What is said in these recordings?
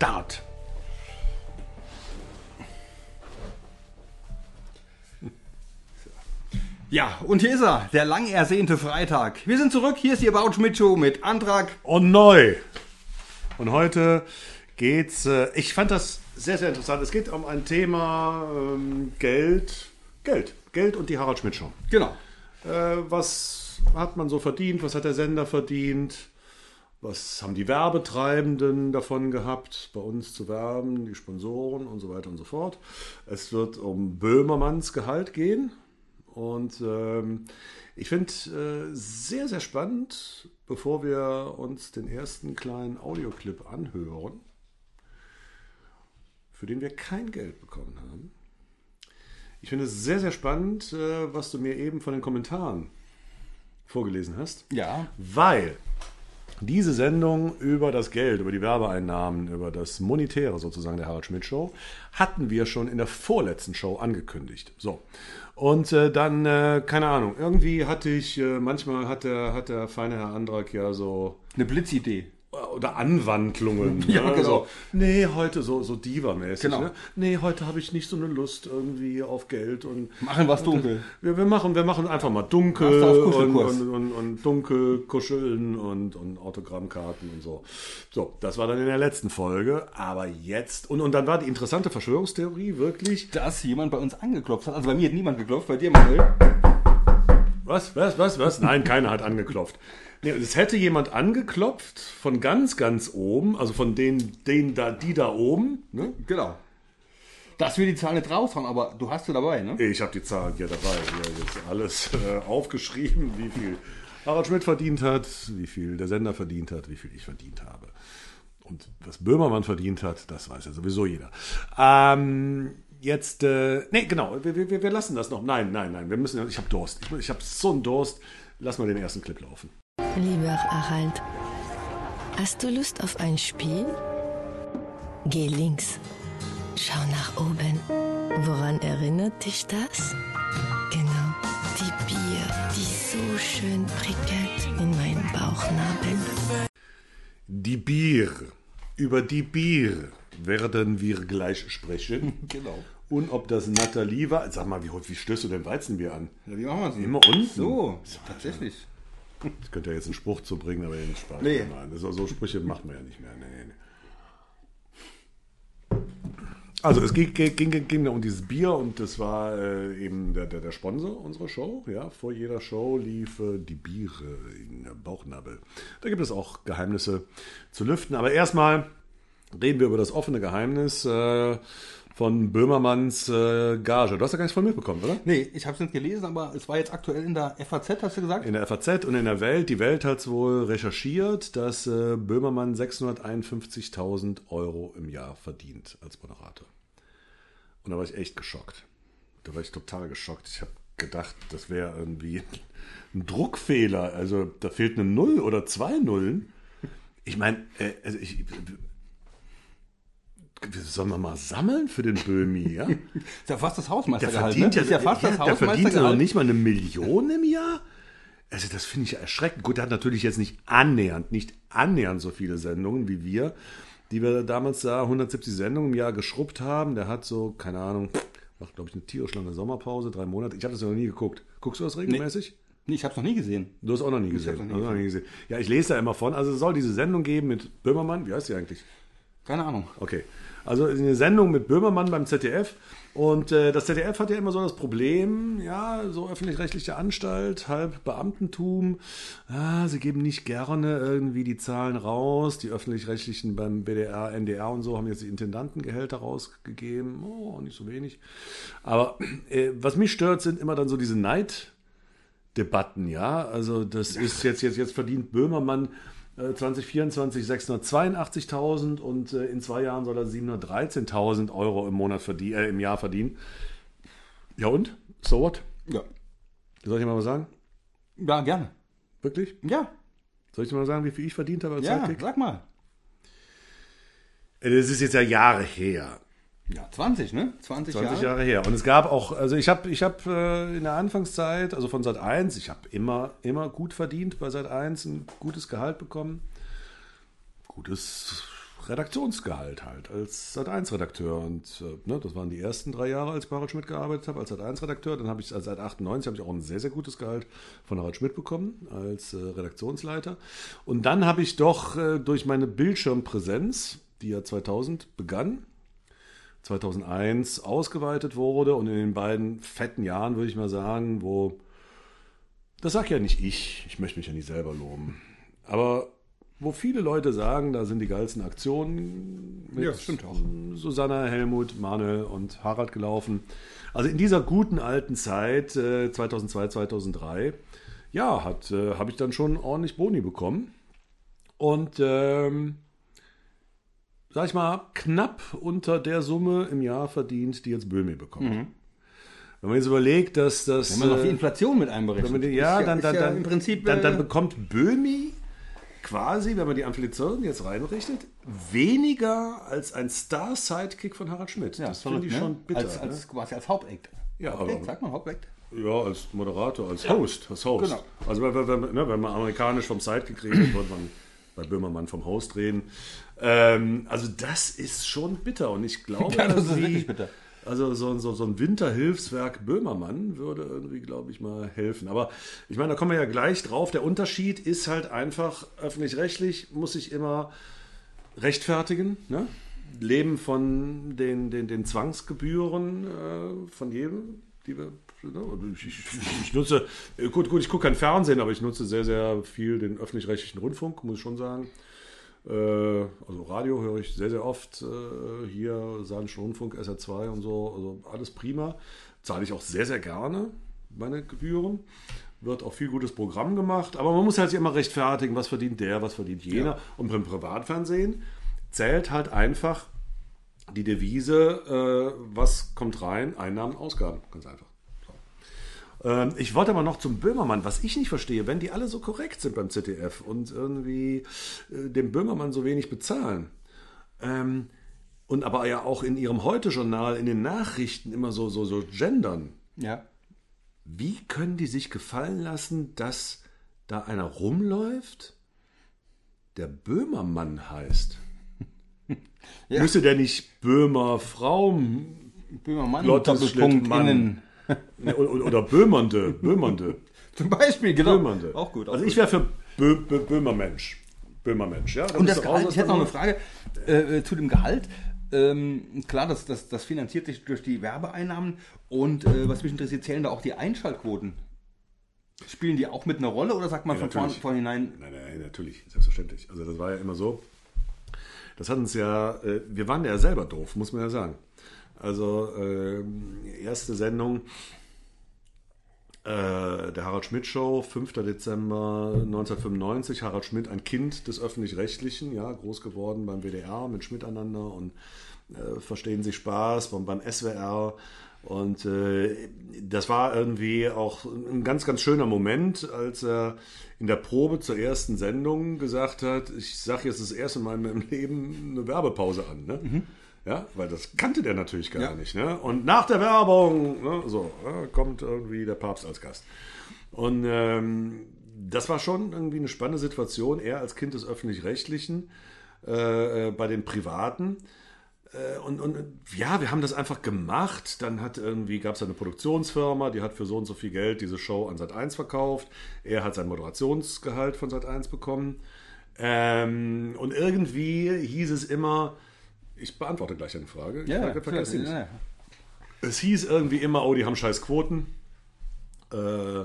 Start. Ja, und hier ist er, der lang ersehnte Freitag. Wir sind zurück, hier ist die About Schmidt Show mit Antrag. Und neu. Und heute geht's, äh, ich fand das sehr, sehr interessant. Es geht um ein Thema ähm, Geld. Geld. Geld und die Harald Schmidt Show. Genau. Äh, was hat man so verdient? Was hat der Sender verdient? Was haben die Werbetreibenden davon gehabt, bei uns zu werben, die Sponsoren und so weiter und so fort? Es wird um Böhmermanns Gehalt gehen. Und ähm, ich finde äh, sehr, sehr spannend, bevor wir uns den ersten kleinen Audioclip anhören, für den wir kein Geld bekommen haben. Ich finde es sehr, sehr spannend, äh, was du mir eben von den Kommentaren vorgelesen hast. Ja. Weil diese Sendung über das Geld, über die Werbeeinnahmen, über das Monetäre sozusagen der Harald Schmidt Show, hatten wir schon in der vorletzten Show angekündigt. So. Und äh, dann, äh, keine Ahnung, irgendwie hatte ich, äh, manchmal hat der, hat der feine Herr Andrak ja so Eine Blitzidee. Oder Anwandlungen. Ja, ne? genau. So, nee, heute so, so Diva-mäßig. Genau. Ne? Nee, heute habe ich nicht so eine Lust irgendwie auf Geld und Machen wir's dunkel. wir, wir, machen, wir machen einfach mal dunkel und, und, und, und dunkel kuscheln und, und Autogrammkarten und so. So, das war dann in der letzten Folge. Aber jetzt, und, und dann war die interessante Verschwörungstheorie wirklich. Dass jemand bei uns angeklopft hat. Also bei mir hat niemand geklopft, bei dir, Manuel. Was, was, was, was? Nein, keiner hat angeklopft. Nee, es hätte jemand angeklopft von ganz, ganz oben, also von denen, denen da, die da oben. Ne? Genau. Dass wir die Zahl nicht raushauen, aber du hast sie dabei, ne? Ich habe die Zahlen hier dabei. Hier ist alles äh, aufgeschrieben, wie viel Harald Schmidt verdient hat, wie viel der Sender verdient hat, wie viel ich verdient habe. Und was Böhmermann verdient hat, das weiß ja sowieso jeder. Ähm, jetzt, äh, nee, genau, wir, wir, wir lassen das noch. Nein, nein, nein, wir müssen, ich habe Durst. Ich, ich habe so einen Durst. Lass mal den ersten Clip laufen. Lieber Harald, hast du Lust auf ein Spiel? Geh links. Schau nach oben. Woran erinnert dich das? Genau, die Bier, die so schön prickelt in meinen Bauchnabel. Die Bier. Über die Bier werden wir gleich sprechen. Genau. Und ob das Nathalie war. Sag mal, wie, wie stößt du denn Weizenbier an? Ja, wie machen wir es? Immer unten. So, tatsächlich. Ich könnte ja jetzt einen Spruch zu bringen, aber den Spaß. Nee. Nein, so, so Sprüche macht man ja nicht mehr. Nee, nee, nee. Also es ging, ging, ging, ging um dieses Bier und das war äh, eben der, der, der Sponsor unserer Show. Ja, vor jeder Show lief äh, die Biere in der Bauchnabel. Da gibt es auch Geheimnisse zu lüften. Aber erstmal reden wir über das offene Geheimnis äh, von Böhmermanns äh, Gage. Du hast ja gar nichts von mitbekommen, oder? Nee, ich habe es nicht gelesen, aber es war jetzt aktuell in der FAZ, hast du gesagt? In der FAZ und in der Welt. Die Welt hat wohl recherchiert, dass äh, Böhmermann 651.000 Euro im Jahr verdient als Moderator. Und da war ich echt geschockt. Da war ich total geschockt. Ich habe gedacht, das wäre irgendwie ein Druckfehler. Also da fehlt eine Null oder zwei Nullen. Ich meine, äh, also ich, sollen wir mal sammeln für den Böhmi, ja? Ist ja fast das Der Hausmeistergehalt, verdient ne? ja, ist ja fast das der verdient ja noch Hausmeistergehalt. nicht mal eine Million im Jahr. Also das finde ich erschreckend. Gut, er hat natürlich jetzt nicht annähernd, nicht annähernd so viele Sendungen wie wir, die wir damals da 170 Sendungen im Jahr geschrubbt haben. Der hat so, keine Ahnung, macht glaube ich eine tierisch lange Sommerpause, drei Monate. Ich habe das ja noch nie geguckt. Guckst du das regelmäßig? Nee, ich habe es noch nie gesehen. Du hast auch noch nie gesehen. noch nie du noch nie gesehen. Ja, ich lese da immer von. Also es soll diese Sendung geben mit Böhmermann. Wie heißt die eigentlich? Keine Ahnung. Okay. Also eine Sendung mit Böhmermann beim ZDF. Und äh, das ZDF hat ja immer so das Problem, ja, so öffentlich-rechtliche Anstalt, halb Beamtentum. Ja, sie geben nicht gerne irgendwie die Zahlen raus. Die öffentlich-rechtlichen beim BDR, NDR und so haben jetzt die Intendantengehälter rausgegeben. Oh, nicht so wenig. Aber äh, was mich stört, sind immer dann so diese Neid. Debatten, ja. Also das ist jetzt, jetzt, jetzt verdient Böhmermann 2024 682.000 und äh, in zwei Jahren soll er 713.000 Euro im Monat verdien, äh, im Jahr verdienen. Ja und? So what? Ja. Soll ich dir mal was sagen? Ja, gerne. Wirklich? Ja, Soll ich dir mal sagen, wie viel ich verdient habe als ja, Sidekick? sag mal. Äh, Das ist jetzt ja Jahre her. Ja, 20, ne? 20, 20 Jahre. Jahre her. Und es gab auch, also ich habe ich hab, äh, in der Anfangszeit, also von Sat 1, ich habe immer, immer gut verdient bei Sat 1, ein gutes Gehalt bekommen. Gutes Redaktionsgehalt halt als Sat1-Redakteur. Und äh, ne, das waren die ersten drei Jahre, als ich bei Harald Schmidt gearbeitet habe, als Sat1-Redakteur. Dann habe ich also seit 98 habe ich auch ein sehr, sehr gutes Gehalt von Harald Schmidt bekommen als äh, Redaktionsleiter. Und dann habe ich doch äh, durch meine Bildschirmpräsenz, die ja 2000 begann, 2001 ausgeweitet wurde und in den beiden fetten Jahren, würde ich mal sagen, wo, das sag ja nicht ich, ich möchte mich ja nicht selber loben, aber wo viele Leute sagen, da sind die geilsten Aktionen mit Ja, stimmt auch. Susanna, Helmut, Manuel und Harald gelaufen. Also in dieser guten alten Zeit, äh, 2002, 2003, ja, hat, äh, habe ich dann schon ordentlich Boni bekommen. Und ähm, sag ich mal, knapp unter der Summe im Jahr verdient, die jetzt Böhmi bekommt. Wenn man jetzt überlegt, dass das. Mhm. Wenn man noch die äh, Inflation mit einberechnet. wenn man ja, ist dann, dann, ja dann, Prinzip dann, dann äh, bekommt Böhmi quasi, wenn man die Inflation jetzt reinrichtet, weniger als ein Star-Sidekick von Harald Schmidt. ja, das finde ich verrückt, schon ne? bitter. Als, als quasi als Hauptact. Ja, Hauptact, aber- sagt man Hauptact? ne? Ja, als Moderator, als Host. Als Host. Genau. Also wenn, wenn, wenn, ne, wenn man amerikanisch vom Sidekick redet, wird man bei Böhmermann vom Host reden. Ähm, also das ist schon bitter und ich glaube, Ja, das ist die- wirklich bitter. Also so, so, so ein Winterhilfswerk Böhmermann würde irgendwie, glaube ich, mal helfen. Aber ich meine, da kommen wir ja gleich drauf. Der Unterschied ist halt einfach, öffentlich-rechtlich muss ich immer rechtfertigen. Ne? Leben von den, den, den Zwangsgebühren äh, von jedem, die wir. Ne? Ich nutze, äh, gut, gut, ich gucke kein Fernsehen, aber ich nutze sehr, sehr viel den öffentlich-rechtlichen Rundfunk, muss ich schon sagen. Äh, also Radio höre ich sehr, sehr oft. Äh, hier Saarländischen Rundfunk, SR2 und so. Also alles prima. Zahle ich auch sehr, sehr gerne meine Gebühren. Wird auch viel gutes Programm gemacht. Aber man muss halt sich immer rechtfertigen, was verdient der, was verdient jener. Und beim Privatfernsehen zählt halt einfach die Devise, äh, was kommt rein, Einnahmen, Ausgaben. Ganz einfach. Ähm, Ich wollte aber noch zum Böhmermann, was ich nicht verstehe, wenn die alle so korrekt sind beim ZDF und irgendwie äh, dem Böhmermann so wenig bezahlen. Ähm, und aber ja auch in ihrem Heute-Journal, in den Nachrichten immer so, so, so gendern. Ja. Wie können die sich gefallen lassen, dass da einer rumläuft, der Böhmermann heißt? Ja. Müsste der nicht Böhmer Frau Böhmermann, Doppelpunkt innen. Ne, oder, Böhmernde, Böhmernde. Zum Beispiel, genau. Böhmernde. Auch gut. Auch also ich wäre für Bö, Bö, Böhmermensch. Böhmermensch, ja. Und das raus Gehalt, aus ich hätte noch eine. Frage äh, äh, zu dem Gehalt. Ähm, klar, das, das, das finanziert sich durch die Werbeeinnahmen. Und äh, was mich interessiert, zählen da auch die Einschaltquoten? Spielen die auch mit einer Rolle oder sagt man Ja, von vorn, vorhinein, Nein, nein, natürlich, selbstverständlich. Also das war ja immer so. Das hat uns ja, äh, wir waren ja selber doof, muss man ja sagen. Also ähm, erste Sendung äh, der Harald Schmidt Show, 5. Dezember 1995. Harald Schmidt, ein Kind des öffentlich-rechtlichen, ja, groß geworden beim WDR mit Schmidt einander und äh, verstehen sich Spaß beim, beim SWR. Und äh, das war irgendwie auch ein ganz, ganz schöner Moment, als er in der Probe zur ersten Sendung gesagt hat, ich sage jetzt das erste Mal in meinem Leben eine Werbepause an. Ne? Ja, weil das kannte der natürlich gar Ja. nicht. Ne? Und nach der Werbung, ne, so, kommt irgendwie der Papst als Gast. Und ähm, das war schon irgendwie eine spannende Situation. Er als Kind des Öffentlich-Rechtlichen äh, äh, bei den Privaten. Äh, und, und ja, wir haben das einfach gemacht. Dann hat irgendwie, gab es eine Produktionsfirma, die hat für so und so viel Geld diese Show an Sat 1 verkauft. Er hat sein Moderationsgehalt von Sat 1 bekommen. Ähm, und irgendwie hieß es immer, ich beantworte gleich eine Frage. Ich Ja, ver- vergesse ja, nicht. ja. Es hieß irgendwie immer, oh, die haben scheiß Quoten. Äh,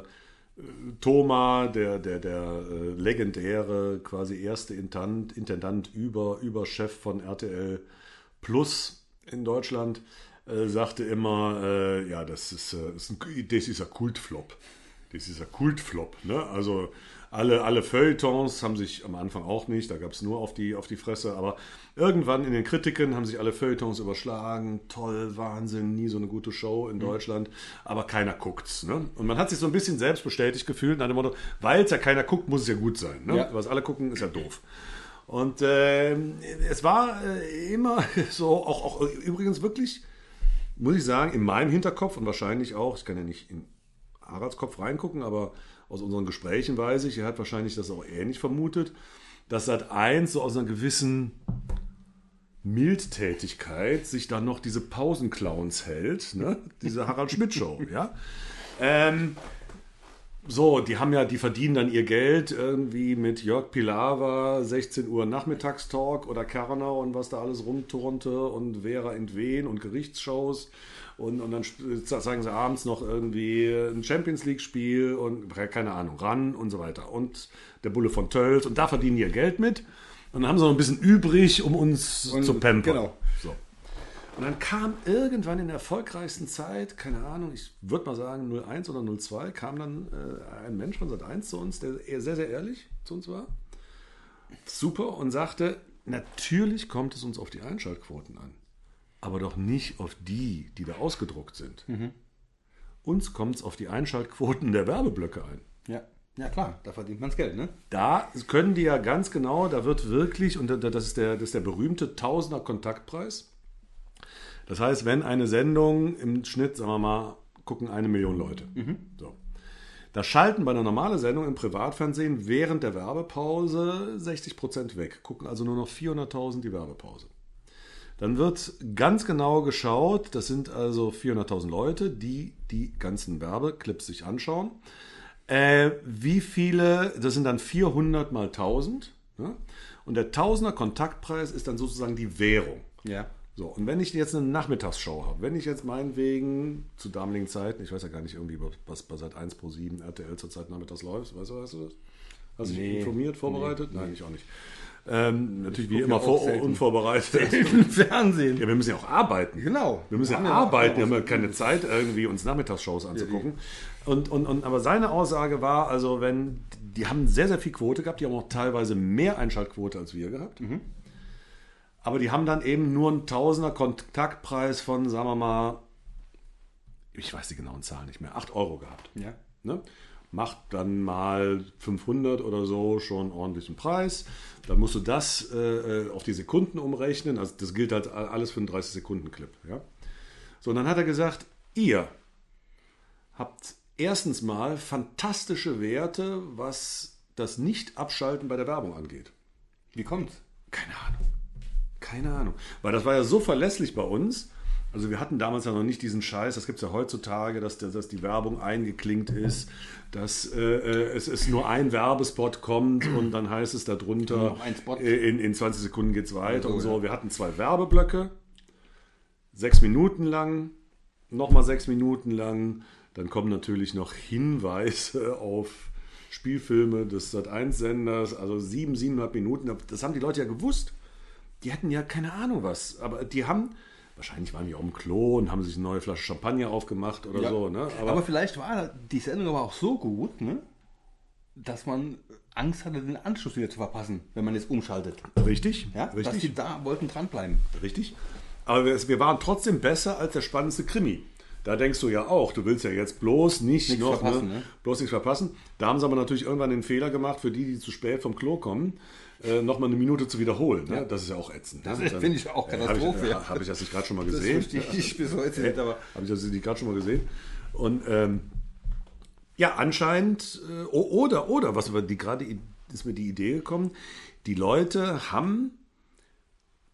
Thoma, der, der, der äh, legendäre, quasi erste Intendant, Intendant über, Überchef von RTL Plus in Deutschland, äh, sagte immer, äh, ja, das ist, äh, ist ein, das ist ein Kultflop. Das ist ein Kultflop. Ne? Also alle, alle Feuilletons haben sich am Anfang auch nicht, da gab es nur auf die, auf die Fresse, aber irgendwann in den Kritiken haben sich alle Feuilletons überschlagen. Toll, Wahnsinn, nie so eine gute Show Mhm. in Deutschland, aber keiner guckt's. Ne? Und man hat sich so ein bisschen selbst bestätigt gefühlt nach dem Motto, weil es ja keiner guckt, muss es ja gut sein. Ne? Ja. Was alle gucken, ist ja doof. Und ähm, es war äh, immer so, auch, auch übrigens wirklich, muss ich sagen, in meinem Hinterkopf und wahrscheinlich auch, ich kann ja nicht in Haralds Kopf reingucken, aber aus unseren Gesprächen weiß ich, er hat wahrscheinlich das auch ähnlich vermutet, dass Sat 1 so aus einer gewissen Mildtätigkeit sich dann noch diese Pausenclowns hält, ne? diese Harald Schmidt Show, ja. Ähm, so, die haben ja, die verdienen dann ihr Geld irgendwie mit Jörg Pilawa, 16 Uhr Nachmittagstalk oder Kernau und was da alles rumturnte und Vera in Wien und Gerichtsshows. Und, und dann zeigen sie abends noch irgendwie ein Champions League-Spiel und keine Ahnung, ran und so weiter. Und der Bulle von Tölz und da verdienen die ihr Geld mit. Und dann haben sie noch ein bisschen übrig, um uns Und- zu pampern. genau. So. Und dann kam irgendwann in der erfolgreichsten Zeit, keine Ahnung, ich würde mal sagen 01 oder 02, kam dann äh, ein Mensch von Sat 1 zu uns, der sehr, sehr ehrlich zu uns war. Super und sagte, natürlich kommt es uns auf die Einschaltquoten an, aber doch nicht auf die, die da ausgedruckt sind. Uns kommt es auf die Einschaltquoten der Werbeblöcke ein. Ja. ja, klar, da verdient man das Geld, ne? Da können die ja ganz genau, da wird wirklich, und da- das ist der, das ist der berühmte Tausender Kontaktpreis. Das heißt, wenn eine Sendung im Schnitt, sagen wir mal, gucken eine Million Leute. So. Da schalten bei einer normalen Sendung im Privatfernsehen während der Werbepause 60 Prozent weg. Gucken also nur noch 400.000 die Werbepause. Dann wird ganz genau geschaut, das sind also 400.000 Leute, die die ganzen Werbeclips sich anschauen. Äh, wie viele, das sind dann 400 mal 1000. Ne? Und der Tausender Kontaktpreis ist dann sozusagen die Währung. Ja. So, und wenn ich jetzt eine Nachmittagsshow habe, wenn ich jetzt meinetwegen zu damaligen Zeiten, ich weiß ja gar nicht irgendwie, was bei Sat 1 Pro 7 RTL zurzeit nachmittags läuft, weißt du, weißt du das? Hast du dich Nee. informiert, vorbereitet? Nein, ich auch nicht. Ähm, natürlich wie immer ja vor, selten. unvorbereitet. Im Fernsehen. Ja, wir müssen ja auch arbeiten. Genau. Wir müssen ja, wir arbeiten, auch- wir haben ja keine Zeit, irgendwie uns Nachmittagsshows anzugucken. Und, und, und, aber seine Aussage war, also wenn, die haben sehr, sehr viel Quote gehabt, die haben auch teilweise mehr Einschaltquote als wir gehabt. Aber die haben dann eben nur einen Tausender Kontaktpreis von, sagen wir mal, ich weiß die genauen Zahlen nicht mehr, 8 Euro gehabt. Ja. Ne? Macht dann mal 500 oder so schon ordentlichen Preis. Dann musst du das äh, auf die Sekunden umrechnen. Also das gilt halt alles für einen 30-Sekunden-Clip. Ja? So, und dann hat er gesagt, ihr habt erstens mal fantastische Werte, was das Nicht-Abschalten bei der Werbung angeht. Wie kommt's? Keine Ahnung. Keine Ahnung. Weil das war ja so verlässlich bei uns. Also wir hatten damals ja noch nicht diesen Scheiß, das gibt es ja heutzutage, dass, dass die Werbung eingeklinkt ist, dass äh, äh, es, es nur ein Werbespot kommt und dann heißt es darunter, äh, in, in 20 Sekunden geht es weiter Also, und so. ja. Wir hatten zwei Werbeblöcke, sechs Minuten lang, nochmal sechs Minuten lang. Dann kommen natürlich noch Hinweise auf Spielfilme des Sat1-Senders, also sieben, siebeneinhalb Minuten. Das haben die Leute ja gewusst. Die hatten ja keine Ahnung was, aber die haben, wahrscheinlich waren die auch im Klo und haben sich eine neue Flasche Champagner aufgemacht oder Ja. so. Ne? Aber, vielleicht war die Sendung aber auch so gut, ne? dass man Angst hatte, den Anschluss wieder zu verpassen, wenn man jetzt umschaltet. richtig, Ja? Dass richtig. die da wollten dranbleiben. Richtig. Aber wir, wir waren trotzdem besser als der spannendste Krimi. Da denkst du ja auch, du willst ja jetzt bloß nicht Nichts noch, verpassen, ne? ne? bloß nichts verpassen. Da haben sie aber natürlich irgendwann den Fehler gemacht, für die, die zu spät vom Klo kommen, äh, nochmal eine Minute zu wiederholen. Ne? Das ist ja auch ätzend. Das ne? finde ich auch Katastrophe, Habe ich, ja. äh, hab ich das nicht gerade schon mal Das gesehen? verstehe ich bis heute nicht, aber Habe ich das nicht gerade schon mal gesehen? Und ähm, ja, anscheinend, äh, oder, oder, was wir die gerade ist mir die Idee gekommen, die Leute haben,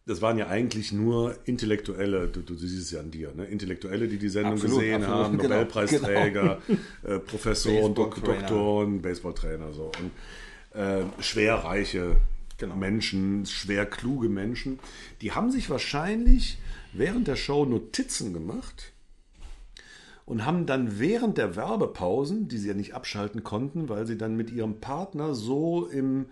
das waren ja eigentlich nur Intellektuelle, du, du siehst es ja an dir, ne? Intellektuelle, die die Sendung Absolut, gesehen absolut, haben, genau, Nobelpreisträger, äh, Professoren, Dok Baseballtrainer. Doktoren, Baseballtrainer, so. Und äh, schwerreiche Genau. Menschen, schwer kluge Menschen, die haben sich wahrscheinlich während der Show Notizen gemacht und haben dann während der Werbepausen, die sie ja nicht abschalten konnten, weil sie dann mit ihrem Partner so im,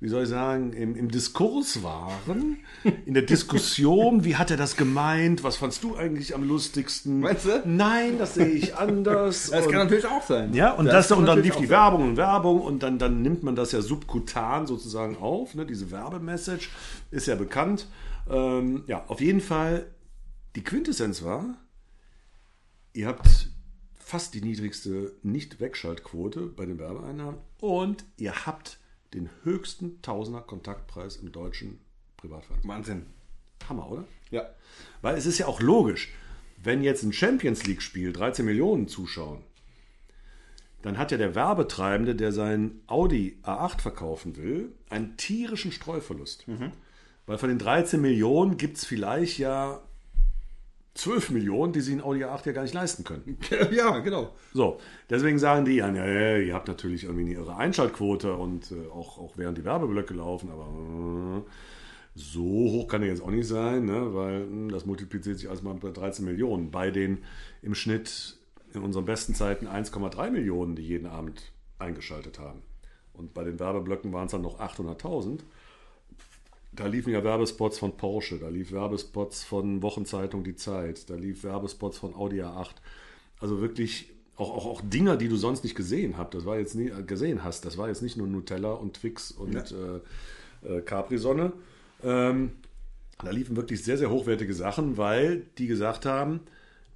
wie soll ich sagen, im, im Diskurs waren, in der Diskussion, wie hat er das gemeint, was fandst du eigentlich am lustigsten? Meinst du? Nein, das sehe ich anders. das Und- kann natürlich auch sein. ja, und, das, kann und dann lief die sein. Werbung und Werbung und dann, dann nimmt man das ja subkutan sozusagen auf. Ne? Diese Werbemessage ist ja bekannt. Ähm, ja, auf jeden Fall, die Quintessenz war, ihr habt fast die niedrigste Nicht-Wegschaltquote bei den Werbeeinnahmen und ihr habt den höchsten Tausender Kontaktpreis im deutschen Privatfernsehen. Wahnsinn. Hammer, oder? Ja. Weil es ist ja auch logisch, wenn jetzt ein Champions League-Spiel 13 Millionen zuschauen, dann hat ja der Werbetreibende, der sein Audi A8 verkaufen will, einen tierischen Streuverlust. Weil von den 13 Millionen gibt es vielleicht ja 12 Millionen, die sie in Audi A8 ja gar nicht leisten können. ja, genau. So, deswegen sagen die, ja, ja, ihr habt natürlich irgendwie eine irre Einschaltquote und äh, auch, auch während die Werbeblöcke laufen, aber äh, so hoch kann er jetzt auch nicht sein, ne? weil mh, das multipliziert sich alles mal bei 13 Millionen. Bei den im Schnitt in unseren besten Zeiten 1,3 Millionen, die jeden Abend eingeschaltet haben. Und bei den Werbeblöcken waren es dann noch 800.000. Da liefen ja Werbespots von Porsche, da lief Werbespots von Wochenzeitung Die Zeit, da lief Werbespots von Audi A8. Also wirklich auch, auch, auch Dinger, die du sonst nicht gesehen hast. Das war jetzt nie, gesehen hast. Das war jetzt nicht nur Nutella und Twix und äh, äh, Capri-Sonne. Ähm, da liefen wirklich sehr, sehr hochwertige Sachen, weil die gesagt haben,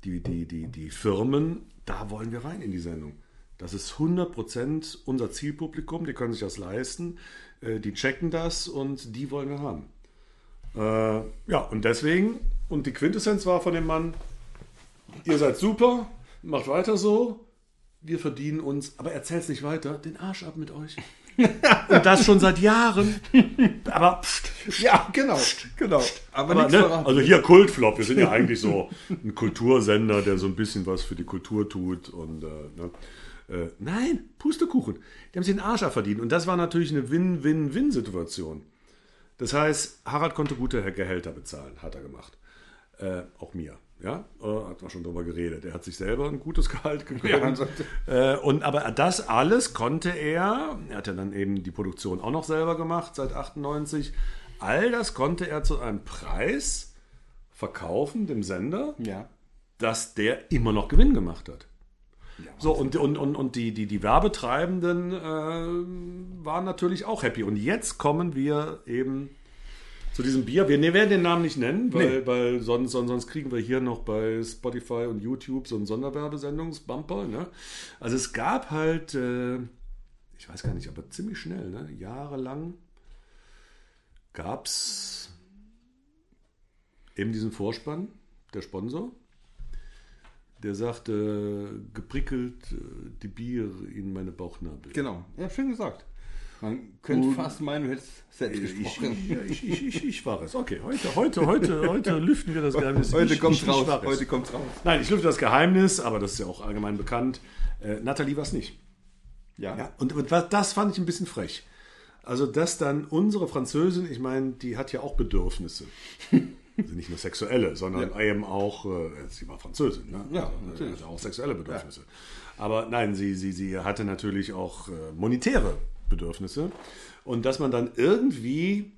die, die, die, die Firmen, da wollen wir rein in die Sendung. Das ist 100% unser Zielpublikum, die können sich das leisten, äh, die checken das und die wollen wir haben. Äh, ja, und deswegen, und die Quintessenz war von dem Mann, ihr seid super, macht weiter so, wir verdienen uns, aber erzähl's nicht weiter, den Arsch ab mit euch. und das schon seit Jahren. Aber pst, Ja, genau. genau. Aber, aber, ne, also hier Kultflop, wir sind ja eigentlich so ein Kultursender, der so ein bisschen was für die Kultur tut und äh, ne. Äh, nein, Pustekuchen. Die haben sich den Arsch verdient und das war natürlich eine Win-Win-Win-Situation. Das heißt, Harald konnte gute Gehälter bezahlen, hat er gemacht. Äh, auch mir. Ja, äh, hat man schon drüber geredet. Er hat sich selber ein gutes Gehalt gegönnt. äh, und aber das alles konnte er. Er hat ja dann eben die Produktion auch noch selber gemacht seit 98. All das konnte er zu einem Preis verkaufen dem Sender, ja. dass der immer noch Gewinn gemacht hat. So, und, und, und, und die, die, die Werbetreibenden äh, waren natürlich auch happy. Und jetzt kommen wir eben zu diesem Bier. Wir werden den Namen nicht nennen, weil, Nee. weil sonst, sonst, sonst kriegen wir hier noch bei Spotify und YouTube so einen Sonderwerbesendungsbumper. Ne? Also es gab halt, äh, ich weiß gar nicht, aber ziemlich schnell, ne? jahrelang gab es eben diesen Vorspann, der Sponsor, der sagte, geprickelt äh, die Bier in meine Bauchnabel. Genau. Ja, schön gesagt. Man könnte Und- fast meinen, du hättest selbst Ich, gesprochen. ich, ich, ich, ich war es. Okay, heute, heute, heute, heute lüften wir das Geheimnis. Heute ich, raus. Heute kommt's raus. Nein, ich lüfte das Geheimnis, aber das ist ja auch allgemein bekannt. Äh, Nathalie war es nicht. Ja. Ja, und, und das fand ich ein bisschen frech. Also, dass dann unsere Französin, ich meine, die hat ja auch Bedürfnisse. Also nicht nur sexuelle, sondern Ja. eben auch, äh, sie war Französin, ne? Ja, also, natürlich. Hatte auch sexuelle Bedürfnisse. Aber nein, sie, sie, sie hatte natürlich auch äh, monetäre Bedürfnisse. Und dass man dann irgendwie,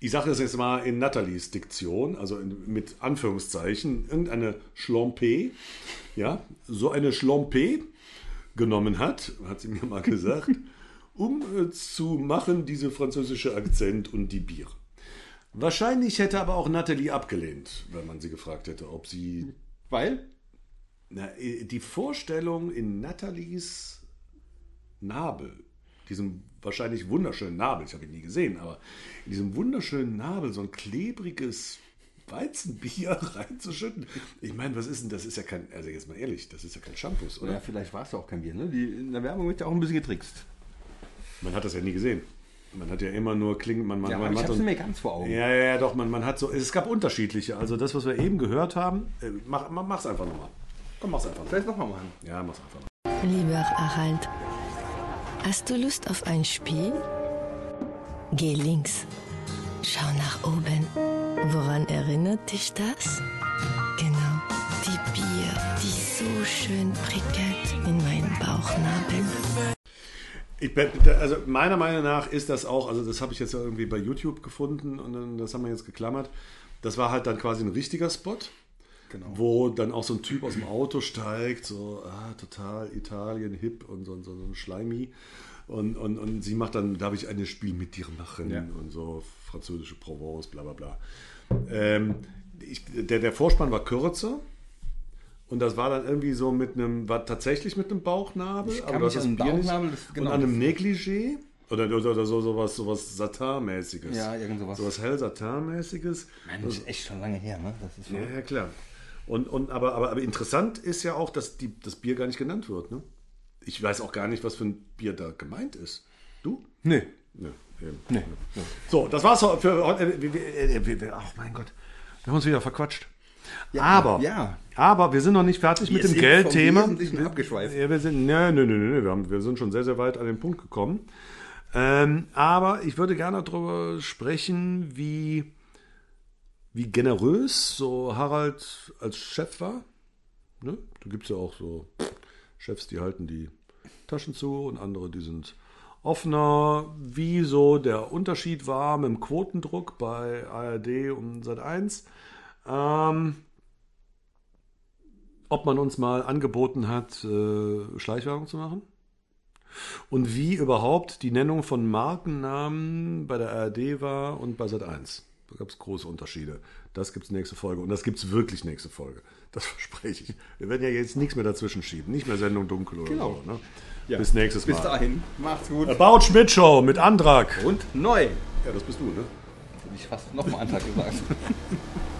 ich sage das jetzt mal in Nathalies Diktion, also in, mit Anführungszeichen, irgendeine Schlompe, ja, so eine Schlompe genommen hat, hat sie mir mal gesagt, um äh, zu machen, diese französische Akzent und die Bier. Wahrscheinlich hätte aber auch Nathalie abgelehnt, wenn man sie gefragt hätte, ob sie Weil? na, äh, die Vorstellung in Nathalies Nabel, diesem wahrscheinlich wunderschönen Nabel, ich habe ihn nie gesehen, aber in diesem wunderschönen Nabel so ein klebriges Weizenbier reinzuschütten. Ich meine, was ist denn das? Ist ja kein, also jetzt mal ehrlich, das ist ja kein Shampoo, oder? Ja, vielleicht war es ja auch kein Bier. Ne? Die, in der Werbung wird ja auch ein bisschen getrickst. Man hat das ja nie gesehen. Man hat ja immer nur klingen, man, man, Ja, man ich so ein- mir ganz vor Augen. Ja, ja, ja, doch, man, man hat so, es gab unterschiedliche. Also das, was wir eben gehört haben, äh, mach, mach, mach's einfach nochmal. Komm, mach's einfach nochmal. Vielleicht nochmal machen. Ja, mach's einfach noch. Lieber Harald, hast du Lust auf ein Spiel? Geh links. Schau nach oben. Woran erinnert dich das? Genau, die Bier, die so schön prickelt in meinen Bauchnabel. Ich, also meiner Meinung nach ist das auch, also das habe ich jetzt irgendwie bei YouTube gefunden und dann, das haben wir jetzt geklammert. Das war halt dann quasi ein richtiger Spot, Genau. wo dann auch so ein Typ aus dem Auto steigt, so ah, total Italien, hip und so, so, so ein Schleimi. Und, und, und sie macht dann, darf ich ein Spiel mit dir machen Ja. und so französische Provence, bla bla bla. Ähm, ich, der, der Vorspann war kürzer. Und das war dann irgendwie so mit einem, war tatsächlich mit einem Bauchnabel. Ich aber das Bier nicht- Bauchnabel, das- genau, und an einem Negligé. Oder, oder, so, sowas, sowas Satin-mäßiges. Ja, irgend sowas. Sowas hell Satin-mäßiges. Mann, das ist echt schon lange her, ne? Das ist Ja, ja, klar. Und, und, aber, aber, aber interessant ist ja auch, dass die, das Bier gar nicht genannt wird. Ne? Ich weiß auch gar nicht, was für ein Bier da gemeint ist. Du? Nee. Nö. eben. Nee. So, das war's für heute. Äh, wir- äh, Ach mein Gott, wir haben uns wieder verquatscht. Aber, ja. aber wir sind noch nicht fertig mit dem Geldthema. Abgeschweift. Ja, wir sind, ne, ne, ne, ne, wir, haben, wir sind schon sehr, sehr weit an den Punkt gekommen. Ähm, aber ich würde gerne darüber sprechen, wie, wie generös so Harald als Chef war. Ne? Da gibt es ja auch so Chefs, die halten die Taschen zu und andere, die sind offener. Wie so der Unterschied war mit dem Quotendruck bei ARD und Sat1. Ähm, ob man uns mal angeboten hat, äh, Schleichwerbung zu machen. Und wie überhaupt die Nennung von Markennamen bei der ARD war und bei Sat1. Da gab es große Unterschiede. Das gibt es nächste Folge. Und das gibt es wirklich nächste Folge. Das verspreche ich. Wir werden ja jetzt nichts mehr dazwischen schieben. Nicht mehr Sendung dunkel oder Genau. so. Ne? Ja. Bis nächstes Bis Mal. dahin. Macht's gut. About Schmidt Show mit Antrag. Und neu. Ja, das bist du, ne? Hätte ich fast nochmal Antrag gesagt.